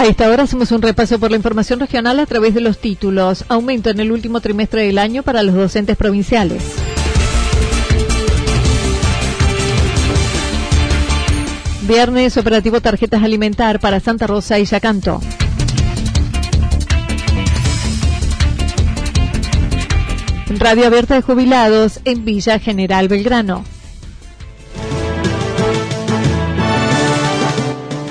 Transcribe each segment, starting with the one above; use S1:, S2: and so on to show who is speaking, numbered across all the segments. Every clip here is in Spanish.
S1: A esta hora hacemos un repaso por la información regional a través de los títulos. Aumento en el último trimestre del año para los docentes provinciales. Viernes operativo tarjetas alimentar para Santa Rosa y Yacanto. Radio abierta de jubilados en Villa General Belgrano.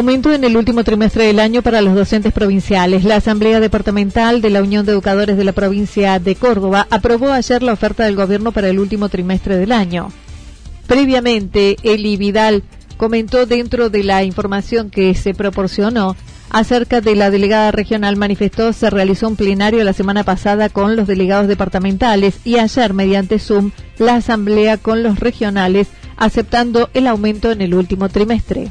S1: Aumento en el último trimestre del año para los docentes provinciales. La Asamblea Departamental de la Unión de Educadores de la provincia de Córdoba aprobó ayer la oferta del gobierno para el último trimestre del año. Previamente, Eli Vidal comentó dentro de la información que se proporcionó acerca de la delegada regional manifestó se realizó un plenario la semana pasada con los delegados departamentales y ayer mediante Zoom la asamblea con los regionales aceptando el aumento en el último trimestre.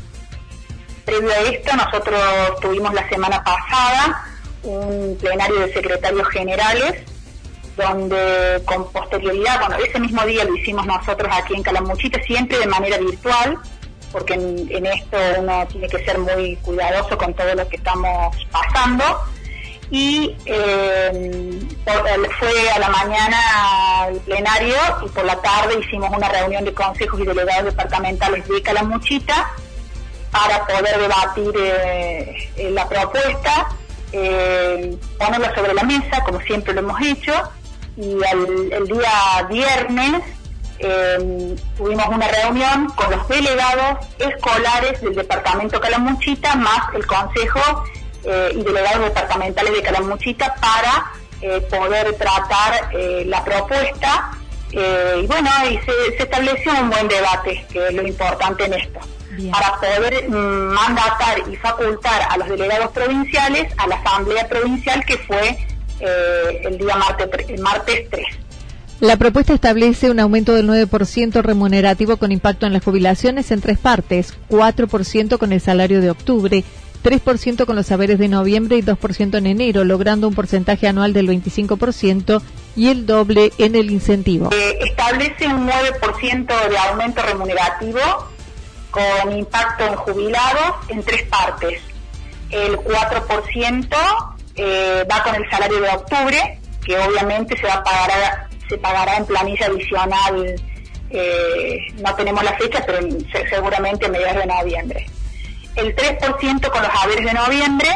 S2: Previo a esto, nosotros tuvimos la semana pasada un plenario de secretarios generales donde con posterioridad, bueno, ese mismo día lo hicimos nosotros aquí en Calamuchita, siempre de manera virtual, porque en, esto uno tiene que ser muy cuidadoso con todo lo que estamos pasando. Y eh, fue a la mañana el plenario y por la tarde hicimos una reunión de consejos y delegados departamentales de Calamuchita para poder debatir eh, eh, la propuesta, eh, ponerla sobre la mesa, como siempre lo hemos hecho, y el día viernes tuvimos una reunión con los delegados escolares del departamento Calamuchita, más el consejo y delegados departamentales de Calamuchita para poder tratar la propuesta. y bueno, y se, se estableció un buen debate, que es lo importante en esto para poder mandatar y facultar a los delegados provinciales a la Asamblea Provincial que fue eh, el día martes, martes 3.
S1: La propuesta establece un aumento del 9% remunerativo con impacto en las jubilaciones en tres partes, 4% con el salario de octubre, 3% con los saberes de noviembre y 2% en enero, logrando un porcentaje anual del 25% y el doble en el incentivo.
S2: Eh, establece un 9% de aumento remunerativo con impacto en jubilados en tres partes. El 4% eh, va con el salario de octubre, que obviamente se va a pagar se pagará en planilla adicional, eh, no tenemos la fecha, pero seguramente a mediados de noviembre. El 3% con los haberes de noviembre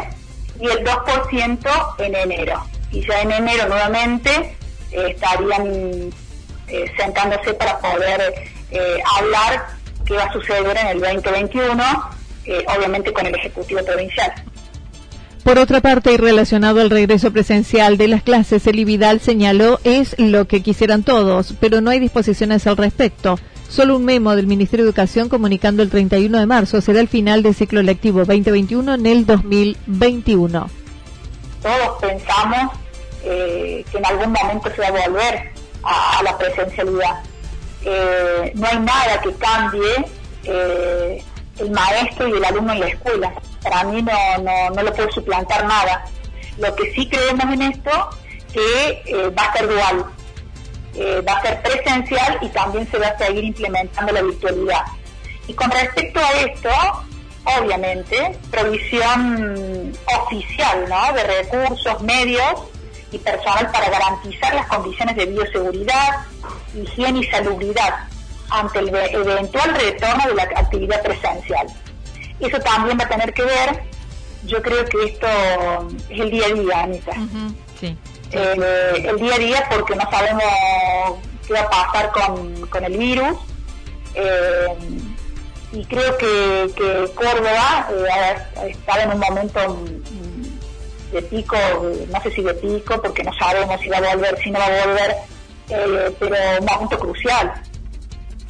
S2: y el 2% en enero. Y ya en enero nuevamente eh, estarían sentándose para poder hablar qué va a suceder en el 2021, eh, obviamente con el Ejecutivo Provincial.
S1: Por otra parte, y relacionado al regreso presencial de las clases, el Vidal señaló es lo que quisieran todos, pero no hay disposiciones al respecto. Solo un memo del Ministerio de Educación comunicando el 31 de marzo será el final del ciclo lectivo 2021 en el 2021.
S2: Todos pensamos eh, que en algún momento se va a volver a, la presencialidad. Eh, no hay nada que cambie eh, el maestro y el alumno en la escuela. Para mí no, no, no lo puede suplantar nada. Lo que sí creemos en esto, que va a ser dual eh, va a ser presencial y también se va a seguir implementando la virtualidad. Y con respecto a esto, obviamente, provisión oficial ¿no? de recursos, medios y personal para garantizar las condiciones de bioseguridad, higiene y salubridad ante el eventual retorno de la actividad presencial. Eso también va a tener que ver, yo creo que esto es el día a día, Anita. sí. Eh, el día a día porque no sabemos qué va a pasar con, el virus. Eh, y creo que, Córdoba eh, está en un momento de pico, no sé si de pico, porque no sabemos si va a volver, si no va a volver, pero un momento crucial.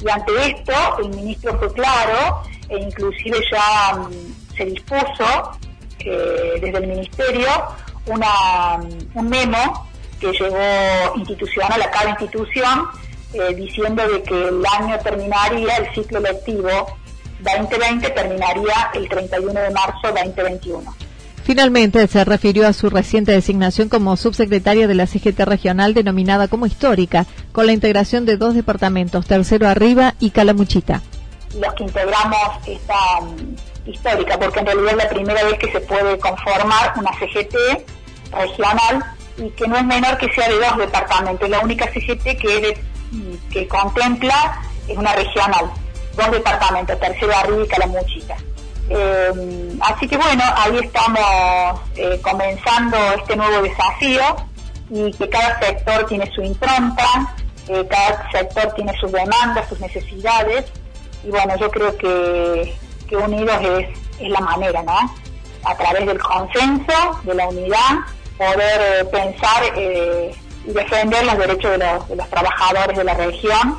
S2: Y ante esto, el ministro fue claro, e inclusive ya mm, se dispuso desde el ministerio una, un memo que llegó institucional a cada institución eh, diciendo de que el año terminaría, el ciclo lectivo 2020 terminaría el 31 de marzo 2021.
S1: Finalmente, se refirió a su reciente designación como subsecretaria de la CGT regional denominada como histórica, con la integración de dos departamentos, Tercero Arriba y Calamuchita.
S2: Los que integramos esta mm, histórica, porque en realidad es la primera vez que se puede conformar una CGT regional y que no es menor que sea de dos departamentos. La única CGT que contempla es una regional, dos departamentos, tercero arriba y Calamuchita. Eh, así que bueno, ahí estamos eh, comenzando este nuevo desafío y que cada sector tiene su impronta, eh, cada sector tiene sus demandas, sus necesidades y bueno, yo creo que, que unidos es, la manera, ¿no? A través del consenso, de la unidad poder eh, pensar y defender los derechos de los, trabajadores de la región,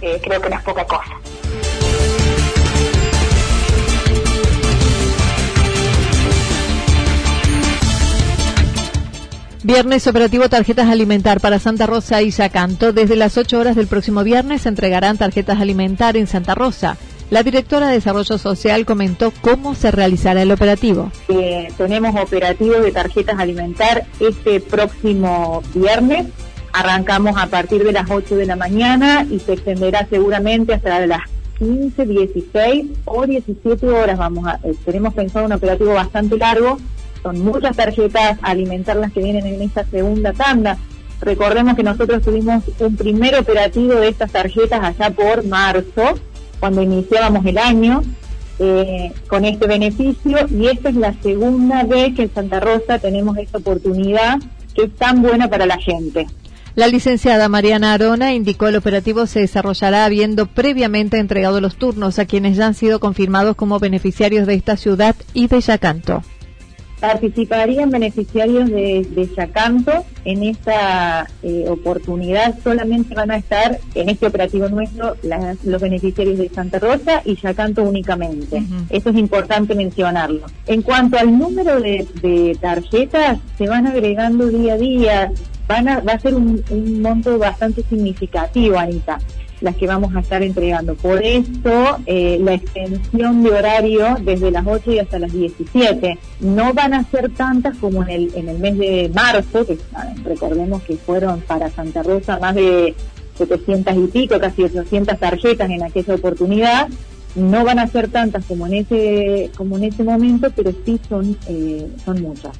S2: creo que no es poca cosa.
S1: Viernes operativo tarjetas alimentar para Santa Rosa y Yacanto. Desde las 8 horas del próximo viernes se entregarán tarjetas alimentar en Santa Rosa. La directora de Desarrollo Social comentó cómo se realizará el operativo.
S3: Eh, tenemos operativos de tarjetas alimentar este próximo viernes. Arrancamos a partir de las 8 de la mañana y se extenderá seguramente hasta las 15, 16 o 17 horas. Vamos a, eh, tenemos pensado un operativo bastante largo. Son muchas tarjetas alimentar las que vienen en esta segunda tanda. Recordemos que nosotros tuvimos un primer operativo de estas tarjetas allá por marzo cuando iniciábamos el año eh, con este beneficio y esta es la segunda vez que en Santa Rosa tenemos esta oportunidad que es tan buena para la gente.
S1: La licenciada Mariana Arona indicó el operativo se desarrollará habiendo previamente entregado los turnos a quienes ya han sido confirmados como beneficiarios de esta ciudad y de Yacanto.
S3: Participarían beneficiarios de, de Yacanto en esta eh, oportunidad. Solamente van a estar en este operativo nuestro los beneficiarios de Santa Rosa y Yacanto únicamente. Eso es importante mencionarlo. En cuanto al número de, tarjetas, se van agregando día a día. Van a, va a ser un, un monto bastante significativo, Anita las que vamos a estar entregando. Por esto, eh, la extensión de horario desde las 8 y hasta las 17. No van a ser tantas como en el, en el mes de marzo, que recordemos que fueron para Santa Rosa más de 700 y pico, casi 800 tarjetas en aquella oportunidad. No van a ser tantas como en ese, como en ese momento, pero sí son, eh, son muchas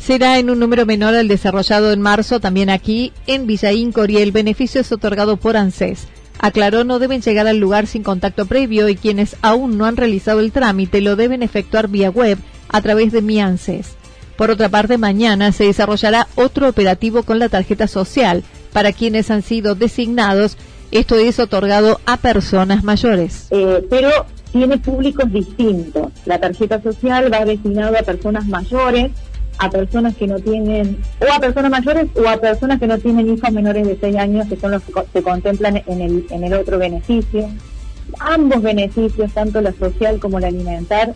S1: será en un número menor al desarrollado en marzo también aquí en Villa y el beneficio es otorgado por ANSES. Aclaró no deben llegar al lugar sin contacto previo y quienes aún no han realizado el trámite lo deben efectuar vía web a través de Mi ANSES. Por otra parte, mañana se desarrollará otro operativo con la tarjeta social para quienes han sido designados. Esto es otorgado a personas mayores.
S3: Eh, pero tiene públicos distintos. La tarjeta social va destinada a personas mayores a personas que no tienen, o a personas mayores o a personas que no tienen hijos menores de 6 años, que son los que se contemplan en el, en el otro beneficio. Ambos beneficios, tanto la social como la alimentar,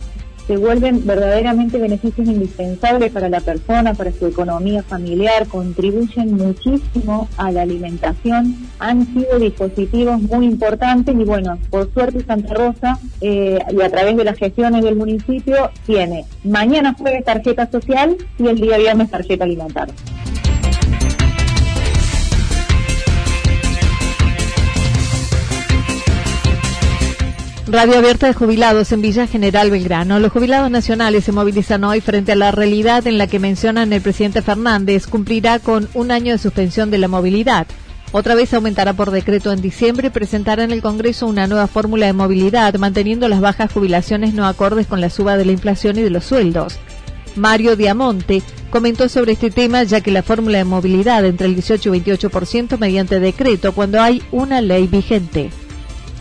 S3: se vuelven verdaderamente beneficios indispensables para la persona, para su economía familiar, contribuyen muchísimo a la alimentación, han sido dispositivos muy importantes y bueno, por suerte Santa Rosa eh, y a través de las gestiones del municipio tiene mañana jueves tarjeta social y el día viernes tarjeta alimentaria.
S1: Radio Abierta de Jubilados en Villa General Belgrano. Los jubilados nacionales se movilizan hoy frente a la realidad en la que mencionan el presidente Fernández cumplirá con un año de suspensión de la movilidad. Otra vez aumentará por decreto en diciembre y presentará en el Congreso una nueva fórmula de movilidad, manteniendo las bajas jubilaciones no acordes con la suba de la inflación y de los sueldos. Mario Diamonte comentó sobre este tema, ya que la fórmula de movilidad entre el 18 y 28% mediante decreto cuando hay una ley vigente.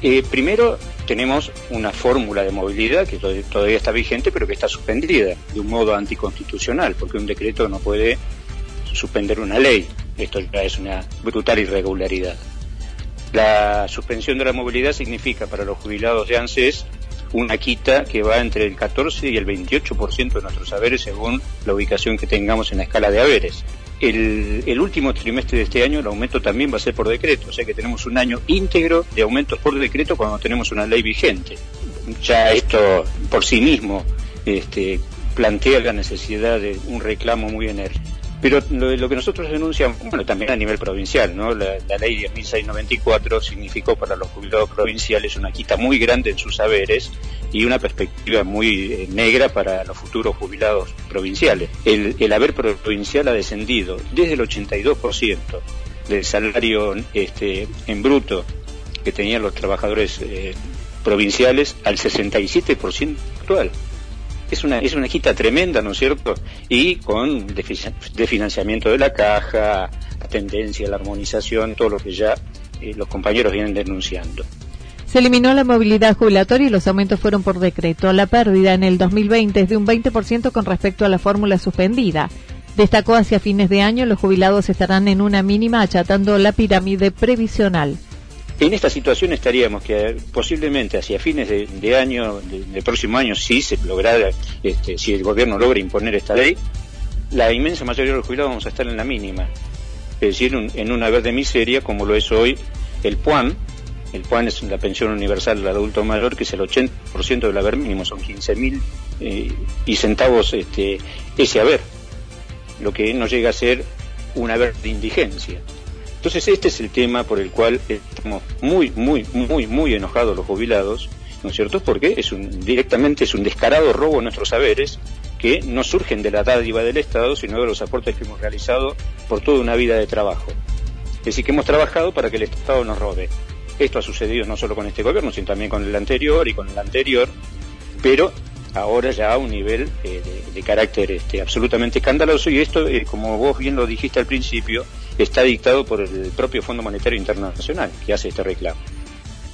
S4: Eh, primero, tenemos una fórmula de movilidad que todavía está vigente, pero que está suspendida de un modo anticonstitucional, porque un decreto no puede suspender una ley. Esto ya es una brutal irregularidad. La suspensión de la movilidad significa para los jubilados de ANSES una quita que va entre el 14 y el 28% de nuestros haberes según la ubicación que tengamos en la escala de haberes. El, último trimestre de este año el aumento también va a ser por decreto, o sea que tenemos un año íntegro de aumentos por decreto cuando tenemos una ley vigente. Ya esto por sí mismo este, plantea la necesidad de un reclamo muy enérgico. Pero lo, que nosotros denunciamos, bueno, también a nivel provincial, ¿no? La, ley 10.694 significó para los jubilados provinciales una quita muy grande en sus saberes y una perspectiva muy eh, negra para los futuros jubilados provinciales. El, el haber provincial ha descendido desde el 82% del salario este, en bruto que tenían los trabajadores eh, provinciales al 67% actual es una, es una quita tremenda, ¿no es cierto? Y con de financiamiento de la caja, la tendencia, la armonización, todo lo que ya eh, los compañeros vienen denunciando.
S1: Se eliminó la movilidad jubilatoria y los aumentos fueron por decreto. La pérdida en el 2020 es de un 20% con respecto a la fórmula suspendida. Destacó hacia fines de año los jubilados estarán en una mínima achatando la pirámide previsional.
S4: En esta situación estaríamos que posiblemente hacia fines de, año, del próximo año, si se lograra, este, si el gobierno logra imponer esta ley, la inmensa mayoría de los jubilados vamos a estar en la mínima. Es decir, en una verde miseria como lo es hoy el PUAN. El PUAN es la pensión universal del adulto mayor, que es el 80% del haber mínimo, son 15 mil eh, y centavos este, ese haber, lo que no llega a ser un haber de indigencia. Entonces este es el tema por el cual estamos muy, muy, muy, muy enojados los jubilados, ¿no es cierto? Porque es un, directamente es un descarado robo a nuestros saberes que no surgen de la dádiva del Estado, sino de los aportes que hemos realizado por toda una vida de trabajo. Es decir, que hemos trabajado para que el Estado nos robe. Esto ha sucedido no solo con este gobierno, sino también con el anterior y con el anterior, pero ahora ya a un nivel eh, de, carácter este, absolutamente escandaloso y esto, eh, como vos bien lo dijiste al principio, está dictado por el propio Fondo Monetario Internacional que hace este reclamo.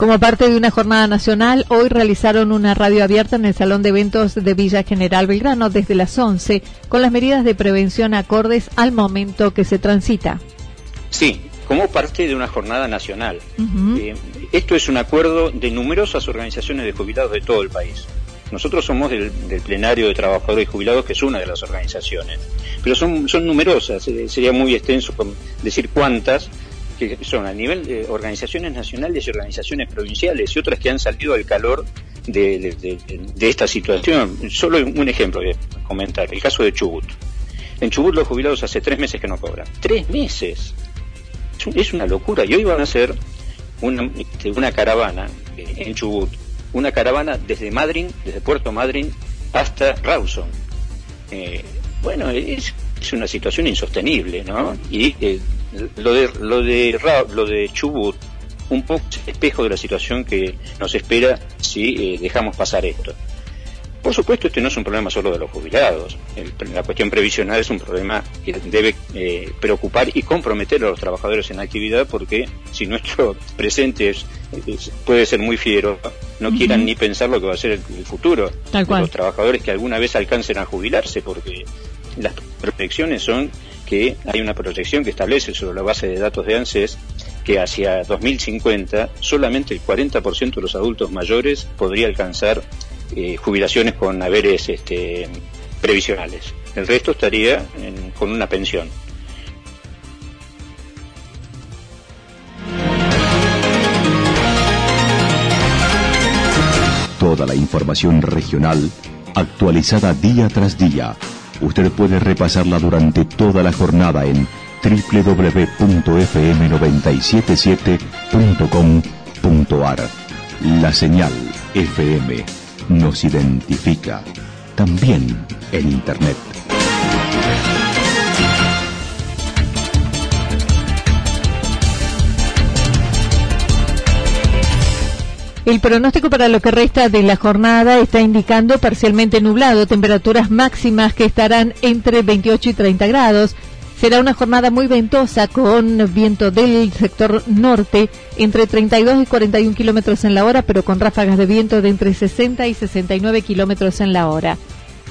S1: Como parte de una jornada nacional, hoy realizaron una radio abierta en el Salón de Eventos de Villa General Belgrano desde las 11, con las medidas de prevención acordes al momento que se transita.
S4: Sí, como parte de una jornada nacional. Eh, esto es un acuerdo de numerosas organizaciones de jubilados de todo el país. Nosotros somos del, plenario de trabajadores y jubilados, que es una de las organizaciones, pero son, son numerosas, eh, sería muy extenso decir cuántas, que son a nivel de organizaciones nacionales y organizaciones provinciales y otras que han salido al calor de, esta situación. Solo un ejemplo de comentar, el caso de Chubut. En Chubut los jubilados hace tres meses que no cobran. ¡Tres meses! Es una locura. Y hoy van a hacer una, este, una caravana en Chubut una caravana desde Madrid, desde Puerto Madryn hasta Rawson. Eh, bueno, es, es, una situación insostenible, ¿no? Y eh, lo de lo de lo de Chubut un poco espejo de la situación que nos espera si eh, dejamos pasar esto. Por supuesto, este no es un problema solo de los jubilados. la cuestión previsional es un problema que debe eh, preocupar y comprometer a los trabajadores en actividad porque si nuestro presente puede ser muy fiero, no quieran ni pensar lo que va a ser el, futuro de los trabajadores que alguna vez alcancen a jubilarse porque las proyecciones son que hay una proyección que establece sobre la base de datos de ANSES que hacia 2050 solamente el 40% de los adultos mayores podría alcanzar eh, jubilaciones con haberes este, previsionales. El resto estaría con una pensión.
S5: Toda la información regional actualizada día tras día. Usted puede repasarla durante toda la jornada en www.fm977.com.ar. La señal FM nos identifica también en Internet.
S1: El pronóstico para lo que resta de la jornada está indicando parcialmente nublado, temperaturas máximas que estarán entre 28 y 30 grados. Será una jornada muy ventosa con viento del sector norte entre 32 y 41 kilómetros en la hora, pero con ráfagas de viento de entre 60 y 69 kilómetros en la hora.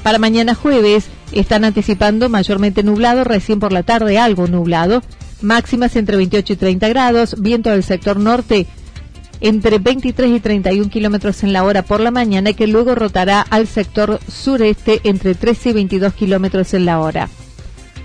S1: Para mañana jueves están anticipando mayormente nublado, recién por la tarde algo nublado, máximas entre 28 y 30 grados, viento del sector norte entre 23 y 31 kilómetros en la hora por la mañana que luego rotará al sector sureste entre 13 y 22 kilómetros en la hora.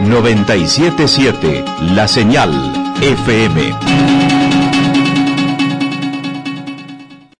S5: 977 La Señal FM.